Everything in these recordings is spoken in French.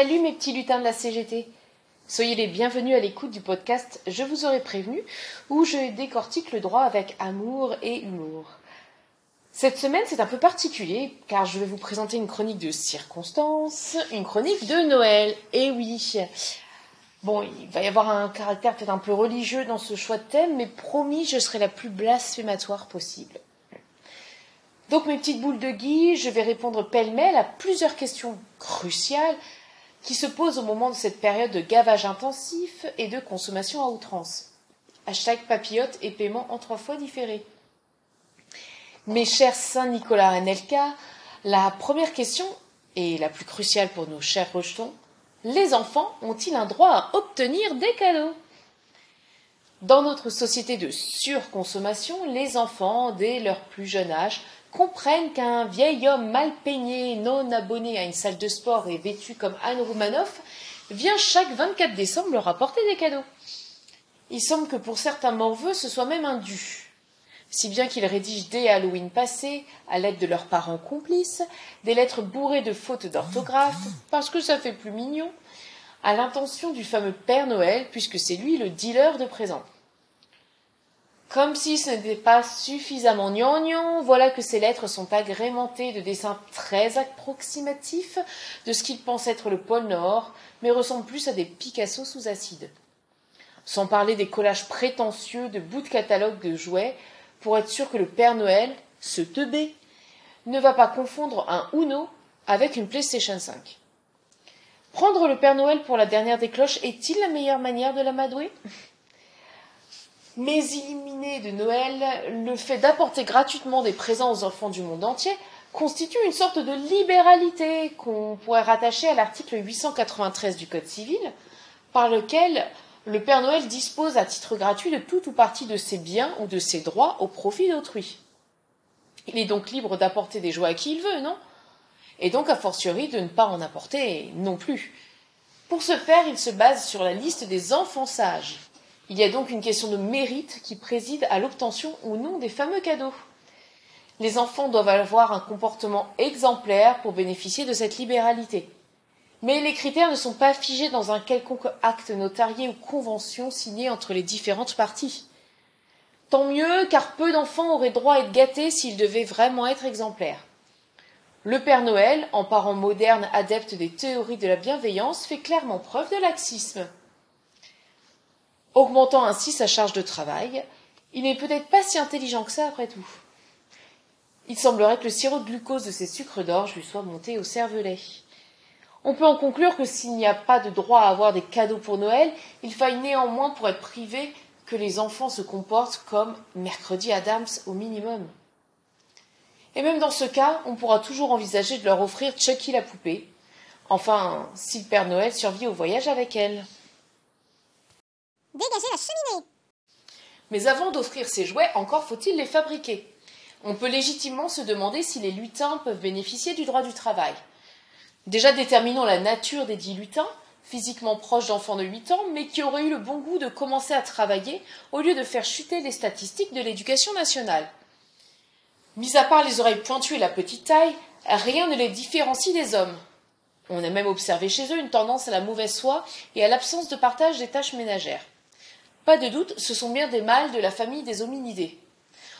Salut mes petits lutins de la CGT. Soyez les bienvenus à l'écoute du podcast Je vous aurais prévenu, où je décortique le droit avec amour et humour. Cette semaine, c'est un peu particulier, car je vais vous présenter une chronique de circonstances, une chronique de Noël. Et oui. Bon, il va y avoir un caractère peut-être un peu religieux dans ce choix de thème, mais promis, je serai la plus blasphématoire possible. Donc mes petites boules de gui, je vais répondre pêle-mêle à plusieurs questions cruciales qui se posent au moment de cette période de gavage intensif et de consommation à outrance. Hashtag papillote et paiement en trois fois différés. Mes chers Saint-Nicolas Anelka, la première question, et la plus cruciale pour nos chers rejetons, les enfants ont-ils un droit à obtenir des cadeaux? Dans notre société de surconsommation, les enfants, dès leur plus jeune âge, comprennent qu'un vieil homme mal peigné, non abonné à une salle de sport et vêtu comme Anne Roumanoff vient chaque 24 décembre leur apporter des cadeaux. Il semble que pour certains morveux, ce soit même un dû. Si bien qu'ils rédigent dès Halloween passé, à l'aide de leurs parents complices, des lettres bourrées de fautes d'orthographe, parce que ça fait plus mignon, à l'intention du fameux Père Noël, puisque c'est lui le dealer de présents. Comme si ce n'était pas suffisamment gnangnan, voilà que ces lettres sont agrémentées de dessins très approximatifs de ce qu'ils pensent être le pôle Nord, mais ressemblent plus à des Picasso sous acide. Sans parler des collages prétentieux de bouts de catalogue de jouets, pour être sûr que le Père Noël, ce teubé, ne va pas confondre un Uno avec une PlayStation 5. Prendre le Père Noël pour la dernière des cloches est-il la meilleure manière de l'amadouer? Mais éliminé de Noël, le fait d'apporter gratuitement des présents aux enfants du monde entier constitue une sorte de libéralité qu'on pourrait rattacher à l'article 893 du Code civil, par lequel le Père Noël dispose à titre gratuit de tout ou partie de ses biens ou de ses droits au profit d'autrui. Il est donc libre d'apporter des joies à qui il veut, non? Et donc a fortiori de ne pas en apporter non plus. Pour ce faire, il se base sur la liste des enfants sages, il y a donc une question de mérite qui préside à l'obtention ou non des fameux cadeaux. Les enfants doivent avoir un comportement exemplaire pour bénéficier de cette libéralité. Mais les critères ne sont pas figés dans un quelconque acte notarié ou convention signé entre les différentes parties. Tant mieux, car peu d'enfants auraient droit à être gâtés s'ils devaient vraiment être exemplaires. Le Père Noël, en parent moderne adepte des théories de la bienveillance, fait clairement preuve de laxisme augmentant ainsi sa charge de travail. Il n'est peut-être pas si intelligent que ça après tout. Il semblerait que le sirop de glucose de ses sucres d'orge lui soit monté au cervelet. On peut en conclure que s'il n'y a pas de droit à avoir des cadeaux pour Noël, il faille néanmoins pour être privé que les enfants se comportent comme mercredi Adams au minimum. Et même dans ce cas, on pourra toujours envisager de leur offrir Chucky la poupée, enfin, si le Père Noël survit au voyage avec elle. La Mais avant d'offrir ces jouets, encore faut-il les fabriquer. On peut légitimement se demander si les lutins peuvent bénéficier du droit du travail. Déjà déterminons la nature des dix lutins, physiquement proches d'enfants de 8 ans, mais qui auraient eu le bon goût de commencer à travailler au lieu de faire chuter les statistiques de l'éducation nationale. Mis à part les oreilles pointues et la petite taille, rien ne les différencie des hommes. On a même observé chez eux une tendance à la mauvaise foi et à l'absence de partage des tâches ménagères. Pas de doute, ce sont bien des mâles de la famille des hominidés.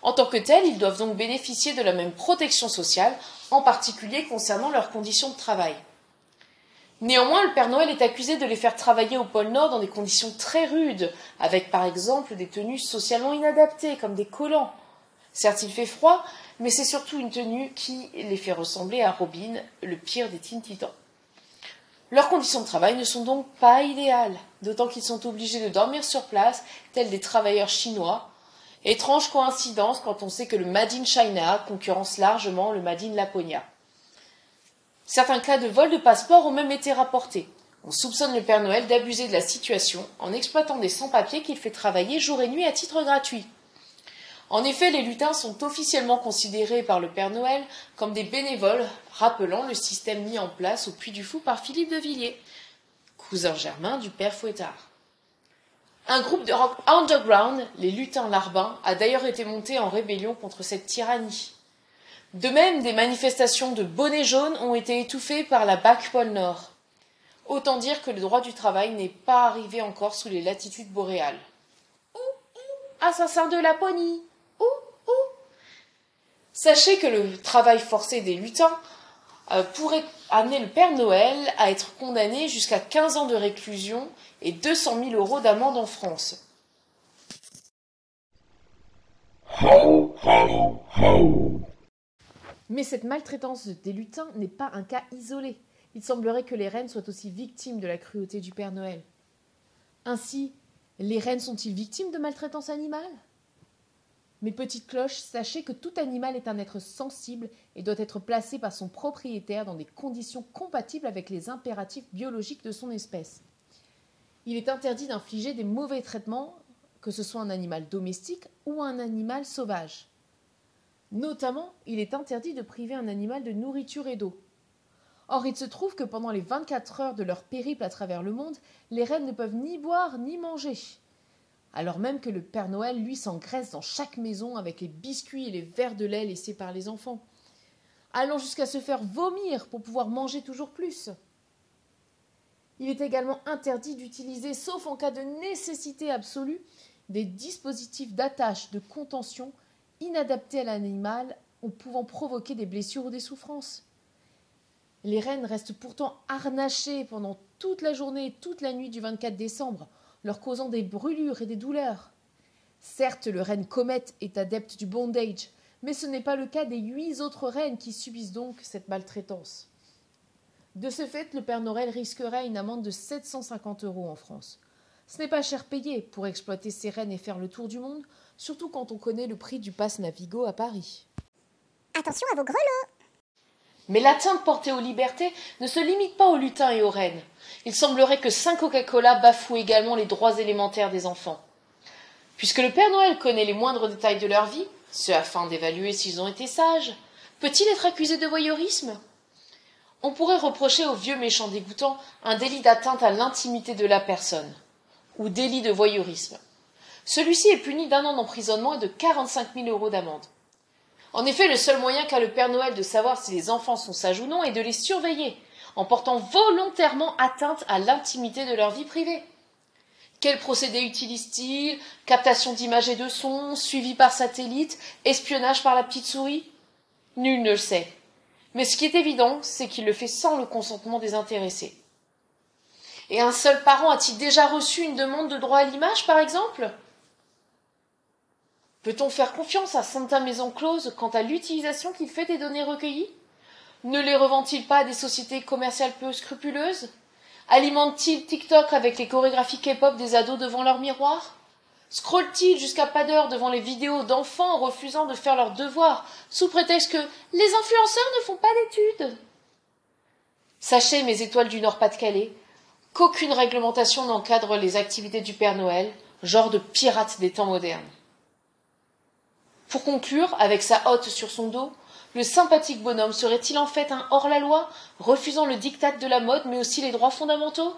En tant que tels, ils doivent donc bénéficier de la même protection sociale, en particulier concernant leurs conditions de travail. Néanmoins, le Père Noël est accusé de les faire travailler au pôle Nord dans des conditions très rudes, avec par exemple des tenues socialement inadaptées, comme des collants. Certes, il fait froid, mais c'est surtout une tenue qui les fait ressembler à Robin, le pire des Teen Titans. Leurs conditions de travail ne sont donc pas idéales, d'autant qu'ils sont obligés de dormir sur place, tels des travailleurs chinois. Étrange coïncidence quand on sait que le Made in China concurrence largement le Made in Laponia. Certains cas de vol de passeport ont même été rapportés. On soupçonne le Père Noël d'abuser de la situation en exploitant des sans-papiers qu'il fait travailler jour et nuit à titre gratuit. En effet, les lutins sont officiellement considérés par le Père Noël comme des bénévoles, rappelant le système mis en place au Puy du Fou par Philippe de Villiers, cousin germain du Père Fouettard. Un groupe de rock underground, les lutins larbins, a d'ailleurs été monté en rébellion contre cette tyrannie. De même, des manifestations de bonnets jaunes ont été étouffées par la BAC Pôle Nord. Autant dire que le droit du travail n'est pas arrivé encore sous les latitudes boréales. Assassin de Laponie Sachez que le travail forcé des lutins euh, pourrait amener le Père Noël à être condamné jusqu'à 15 ans de réclusion et 200 000 euros d'amende en France. Mais cette maltraitance des lutins n'est pas un cas isolé. Il semblerait que les reines soient aussi victimes de la cruauté du Père Noël. Ainsi, les reines sont-ils victimes de maltraitance animale? Mes petites cloches, sachez que tout animal est un être sensible et doit être placé par son propriétaire dans des conditions compatibles avec les impératifs biologiques de son espèce. Il est interdit d'infliger des mauvais traitements, que ce soit un animal domestique ou un animal sauvage. Notamment, il est interdit de priver un animal de nourriture et d'eau. Or, il se trouve que pendant les 24 heures de leur périple à travers le monde, les reines ne peuvent ni boire ni manger. Alors même que le Père Noël, lui, s'engraisse dans chaque maison avec les biscuits et les verres de lait laissés par les enfants, allant jusqu'à se faire vomir pour pouvoir manger toujours plus. Il est également interdit d'utiliser, sauf en cas de nécessité absolue, des dispositifs d'attache, de contention inadaptés à l'animal ou pouvant provoquer des blessures ou des souffrances. Les rennes restent pourtant harnachées pendant toute la journée et toute la nuit du 24 décembre, leur causant des brûlures et des douleurs. Certes, le renne comète est adepte du bondage, mais ce n'est pas le cas des huit autres reines qui subissent donc cette maltraitance. De ce fait, le Père Noël risquerait une amende de 750 euros en France. Ce n'est pas cher payé pour exploiter ces rennes et faire le tour du monde, surtout quand on connaît le prix du pass Navigo à Paris. Attention à vos grelots Mais l'atteinte portée aux libertés ne se limite pas aux lutins et aux reines. Il semblerait que Saint Coca-Cola bafoue également les droits élémentaires des enfants. Puisque le Père Noël connaît les moindres détails de leur vie, ce afin d'évaluer s'ils ont été sages, peut-il être accusé de voyeurisme? On pourrait reprocher au vieux méchant dégoûtant un délit d'atteinte à l'intimité de la personne, ou délit de voyeurisme. Celui-ci est puni d'un an d'emprisonnement et de 45 000 euros d'amende. En effet, le seul moyen qu'a le Père Noël de savoir si les enfants sont sages ou non est de les surveiller, en portant volontairement atteinte à l'intimité de leur vie privée. Quel procédé utilise-t-il? Captation d'images et de sons, suivi par satellite, espionnage par la petite souris? Nul ne le sait. Mais ce qui est évident, c'est qu'il le fait sans le consentement des intéressés. Et un seul parent a-t-il déjà reçu une demande de droit à l'image, par exemple? Peut-on faire confiance à Santa Maison Close quant à l'utilisation qu'il fait des données recueillies? Ne les revend-il pas à des sociétés commerciales peu scrupuleuses? Alimente-t-il TikTok avec les chorégraphies K-pop des ados devant leur miroir? Scrolle-t-il jusqu'à pas d'heure devant les vidéos d'enfants refusant de faire leurs devoirs sous prétexte que les influenceurs ne font pas d'études? Sachez, mes étoiles du Nord-Pas-de-Calais, qu'aucune réglementation n'encadre les activités du Père Noël, genre de pirate des temps modernes. Pour conclure, avec sa hotte sur son dos, le sympathique bonhomme serait-il en fait un hors-la-loi, refusant le diktat de la mode mais aussi les droits fondamentaux?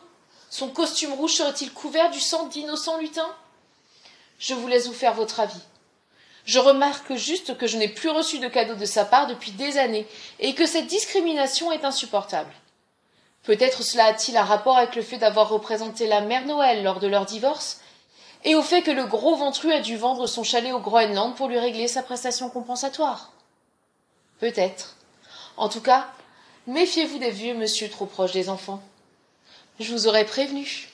Son costume rouge serait-il couvert du sang d'innocents lutins? Je vous laisse vous faire votre avis. Je remarque juste que je n'ai plus reçu de cadeau de sa part depuis des années et que cette discrimination est insupportable. Peut-être cela a-t-il un rapport avec le fait d'avoir représenté la mère Noël lors de leur divorce et au fait que le gros ventru a dû vendre son chalet au Groenland pour lui régler sa prestation compensatoire. Peut-être. En tout cas, méfiez-vous des vieux monsieur trop proches des enfants. Je vous aurais prévenu.